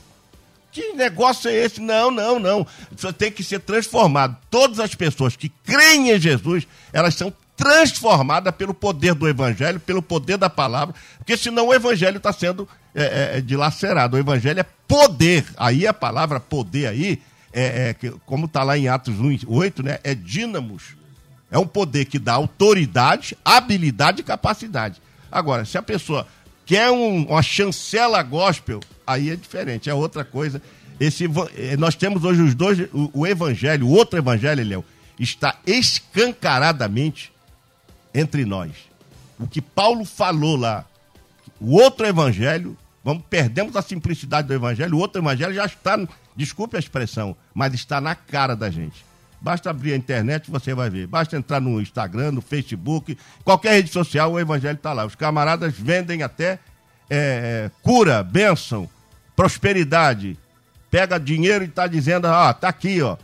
Que negócio é esse? Não, não, não. Você tem que ser transformado. Todas as pessoas que creem em Jesus, elas são transformadas pelo poder do Evangelho, pelo poder da palavra, porque senão o Evangelho está sendo é, é, é, dilacerado. O Evangelho é poder. Aí a palavra poder aí, é, é como está lá em Atos 1, 8, né? É dínamos. É um poder que dá autoridade, habilidade e capacidade. Agora, se a pessoa quer um, uma chancela gospel, aí é diferente, é outra coisa. Esse, eh, nós temos hoje os dois, o, o evangelho, o outro evangelho, Léo, está escancaradamente entre nós. O que Paulo falou lá, o outro evangelho, vamos perdemos a simplicidade do evangelho, o outro evangelho já está, desculpe a expressão, mas está na cara da gente. Basta abrir a internet, você vai ver. Basta entrar no Instagram, no Facebook, qualquer rede social, o evangelho está lá. Os camaradas vendem até é, cura, bênção, prosperidade. Pega dinheiro e está dizendo, ó, tá aqui, ó.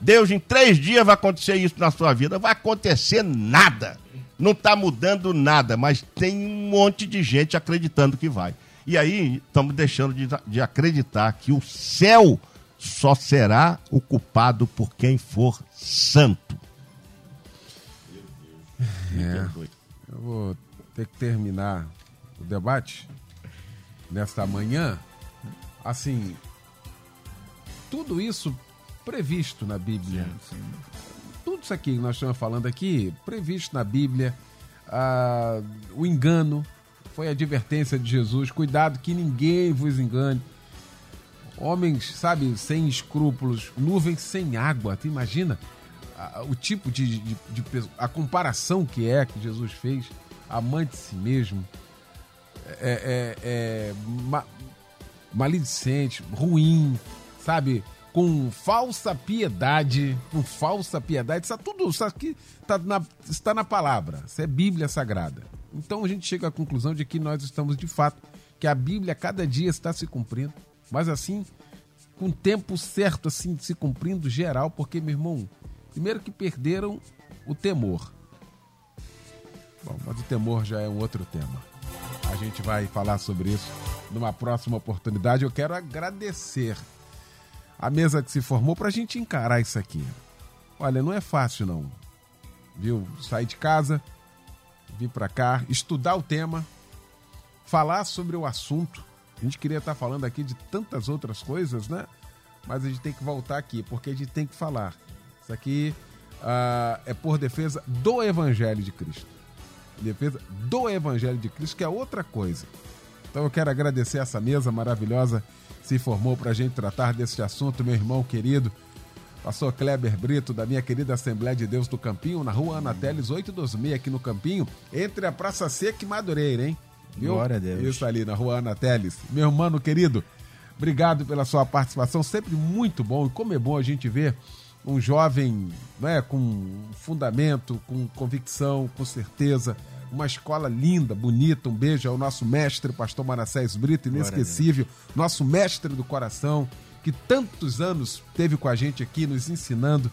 Deus, em três dias vai acontecer isso na sua vida. Vai acontecer nada. Não está mudando nada, mas tem um monte de gente acreditando que vai. E aí estamos deixando de, de acreditar que o céu só será ocupado por quem for santo. É, eu vou ter que terminar o debate nesta manhã. Assim, tudo isso previsto na Bíblia. Sim, sim. Tudo isso aqui que nós estamos falando aqui, previsto na Bíblia. Ah, o engano foi a advertência de Jesus. Cuidado que ninguém vos engane homens, sabe, sem escrúpulos, nuvens sem água. Tu imagina o tipo de, de, de, a comparação que é que Jesus fez, amante de si mesmo, é, é, é ma, maledicente, ruim, sabe, com falsa piedade, com falsa piedade, isso tudo isso aqui está na, está na palavra, isso é Bíblia Sagrada. Então a gente chega à conclusão de que nós estamos de fato, que a Bíblia cada dia está se cumprindo mas assim, com o tempo certo, assim, se cumprindo geral, porque, meu irmão, primeiro que perderam o temor. Bom, mas o temor já é um outro tema. A gente vai falar sobre isso numa próxima oportunidade. Eu quero agradecer a mesa que se formou para a gente encarar isso aqui. Olha, não é fácil não, viu? Sair de casa, vir para cá, estudar o tema, falar sobre o assunto a gente queria estar falando aqui de tantas outras coisas, né? Mas a gente tem que voltar aqui, porque a gente tem que falar. Isso aqui uh, é por defesa do Evangelho de Cristo. Defesa do Evangelho de Cristo, que é outra coisa. Então eu quero agradecer essa mesa maravilhosa que se formou para a gente tratar desse assunto, meu irmão querido, pastor Kleber Brito, da minha querida Assembleia de Deus do Campinho, na rua Ana Teles 826, aqui no Campinho, entre a Praça Seca e Madureira, hein? Viu? Glória a Deus. Isso ali na rua Ana Teles. Meu irmão querido, obrigado pela sua participação, sempre muito bom. E como é bom a gente ver um jovem né, com fundamento, com convicção, com certeza. Uma escola linda, bonita. Um beijo ao nosso mestre, pastor Manassés Brito, inesquecível, nosso mestre do coração, que tantos anos teve com a gente aqui, nos ensinando.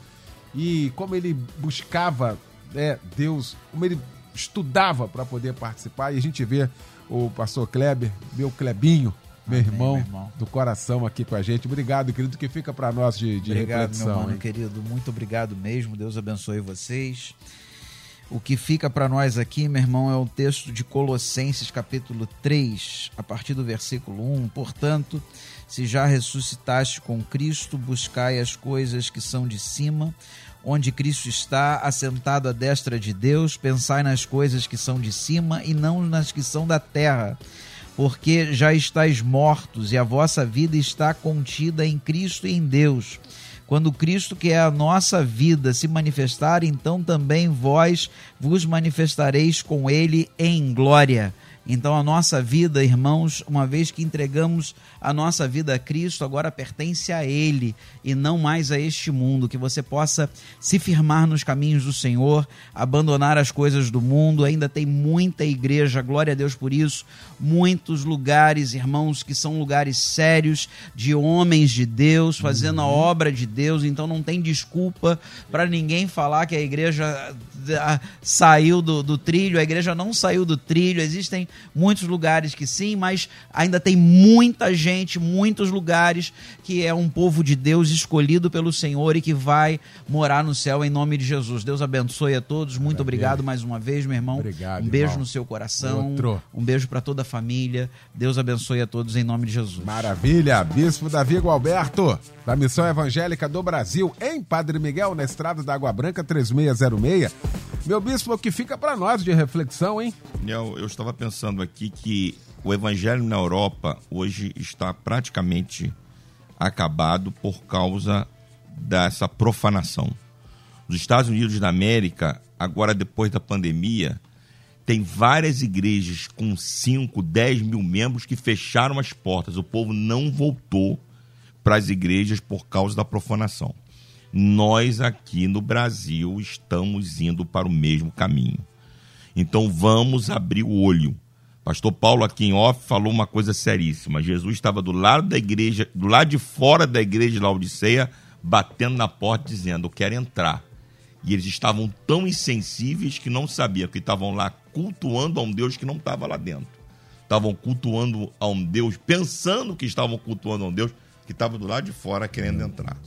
E como ele buscava é, Deus, como ele estudava para poder participar e a gente vê o pastor Kleber, meu Klebinho, meu, Amém, irmão, meu irmão. do coração aqui com a gente. Obrigado, querido, que fica para nós de, de Obrigado, reflexão. meu mano hein? querido. Muito obrigado mesmo. Deus abençoe vocês. O que fica para nós aqui, meu irmão, é o texto de Colossenses, capítulo 3, a partir do versículo 1. Portanto, se já ressuscitaste com Cristo, buscai as coisas que são de cima, onde Cristo está, assentado à destra de Deus. Pensai nas coisas que são de cima e não nas que são da terra porque já estáis mortos e a vossa vida está contida em Cristo e em Deus. Quando Cristo, que é a nossa vida, se manifestar, então também vós vos manifestareis com ele em glória. Então a nossa vida, irmãos, uma vez que entregamos a nossa vida a Cristo, agora pertence a Ele e não mais a este mundo. Que você possa se firmar nos caminhos do Senhor, abandonar as coisas do mundo. Ainda tem muita igreja, glória a Deus por isso. Muitos lugares, irmãos, que são lugares sérios, de homens de Deus, fazendo a obra de Deus. Então não tem desculpa para ninguém falar que a igreja saiu do, do trilho. A igreja não saiu do trilho. Existem muitos lugares que sim, mas ainda tem muita gente, muitos lugares que é um povo de Deus escolhido pelo Senhor e que vai morar no céu em nome de Jesus. Deus abençoe a todos. Muito obrigado mais uma vez, meu irmão. Obrigado, um beijo irmão. no seu coração. Outro. Um beijo para toda a família. Deus abençoe a todos em nome de Jesus. Maravilha, Bispo Davi Gualberto, da Missão Evangélica do Brasil, em Padre Miguel, na Estrada da Água Branca, 3606. Meu bispo, o que fica para nós de reflexão, hein? Eu, eu estava pensando aqui que o evangelho na Europa hoje está praticamente acabado por causa dessa profanação. Os Estados Unidos da América, agora depois da pandemia, tem várias igrejas com 5, 10 mil membros que fecharam as portas. O povo não voltou para as igrejas por causa da profanação. Nós aqui no Brasil estamos indo para o mesmo caminho. Então vamos abrir o olho. Pastor Paulo aqui em off falou uma coisa seríssima. Jesus estava do lado da igreja, do lado de fora da igreja de Laodiceia, batendo na porta dizendo: "Eu quero entrar". E eles estavam tão insensíveis que não sabiam que estavam lá cultuando a um Deus que não estava lá dentro. Estavam cultuando a um Deus, pensando que estavam cultuando a um Deus que estava do lado de fora querendo entrar.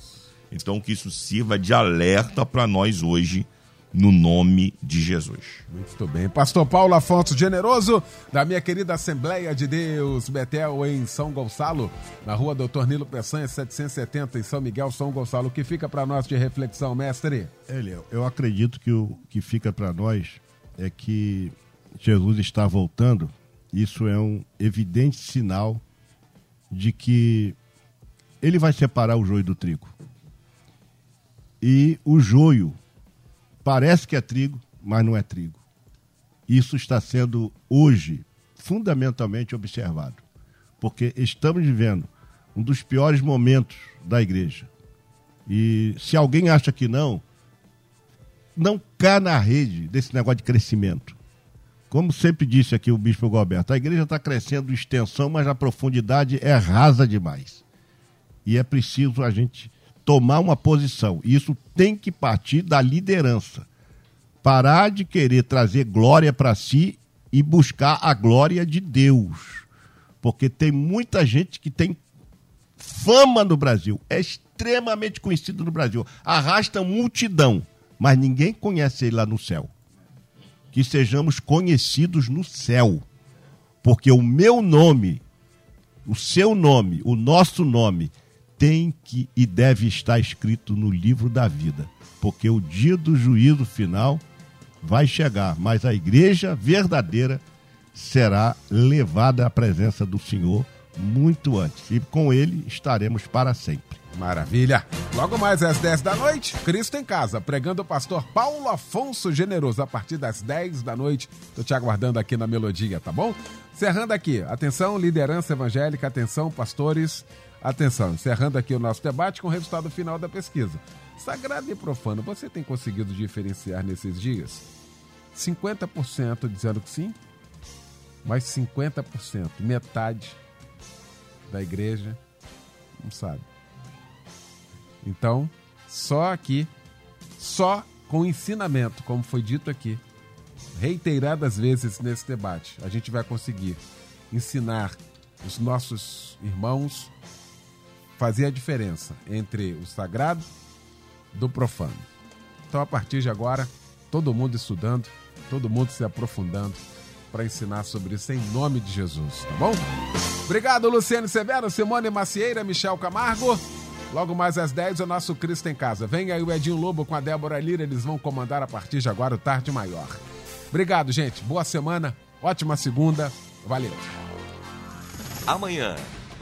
Então que isso sirva de alerta para nós hoje, no nome de Jesus. Muito bem. Pastor Paulo Afonso Generoso, da minha querida Assembleia de Deus, Betel, em São Gonçalo, na rua Doutor Nilo Peçanha, 770, em São Miguel, São Gonçalo. O que fica para nós de reflexão, mestre? Eliel, eu acredito que o que fica para nós é que Jesus está voltando. Isso é um evidente sinal de que ele vai separar o joio do trigo. E o joio parece que é trigo, mas não é trigo. Isso está sendo hoje fundamentalmente observado, porque estamos vivendo um dos piores momentos da igreja. E se alguém acha que não, não cá na rede desse negócio de crescimento. Como sempre disse aqui o bispo Galberto, a igreja está crescendo em extensão, mas a profundidade é rasa demais. E é preciso a gente tomar uma posição. Isso tem que partir da liderança. Parar de querer trazer glória para si e buscar a glória de Deus. Porque tem muita gente que tem fama no Brasil, é extremamente conhecido no Brasil, arrasta multidão, mas ninguém conhece ele lá no céu. Que sejamos conhecidos no céu, porque o meu nome, o seu nome, o nosso nome, tem que e deve estar escrito no livro da vida, porque o dia do juízo final vai chegar, mas a igreja verdadeira será levada à presença do Senhor muito antes, e com ele estaremos para sempre. Maravilha. Logo mais às 10 da noite, Cristo em Casa, pregando o pastor Paulo Afonso Generoso, a partir das 10 da noite. Tô te aguardando aqui na melodia, tá bom? Encerrando aqui, atenção, liderança evangélica, atenção, pastores, atenção. Encerrando aqui o nosso debate com o resultado final da pesquisa. Sagrado e profano, você tem conseguido diferenciar nesses dias? 50% dizendo que sim, mas 50%, metade da igreja não sabe. Então, só aqui, só com ensinamento, como foi dito aqui, reiteradas vezes nesse debate, a gente vai conseguir ensinar os nossos irmãos fazer a diferença entre o sagrado do profano. Então, a partir de agora, todo mundo estudando, todo mundo se aprofundando para ensinar sobre isso em nome de Jesus, tá bom? Obrigado, Luciano Severo, Simone Macieira, Michel Camargo. Logo mais às 10, o nosso Cristo em Casa. Vem aí o Edinho Lobo com a Débora Lira, eles vão comandar a partir de agora o Tarde Maior. Obrigado, gente. Boa semana, ótima segunda. Valeu. Amanhã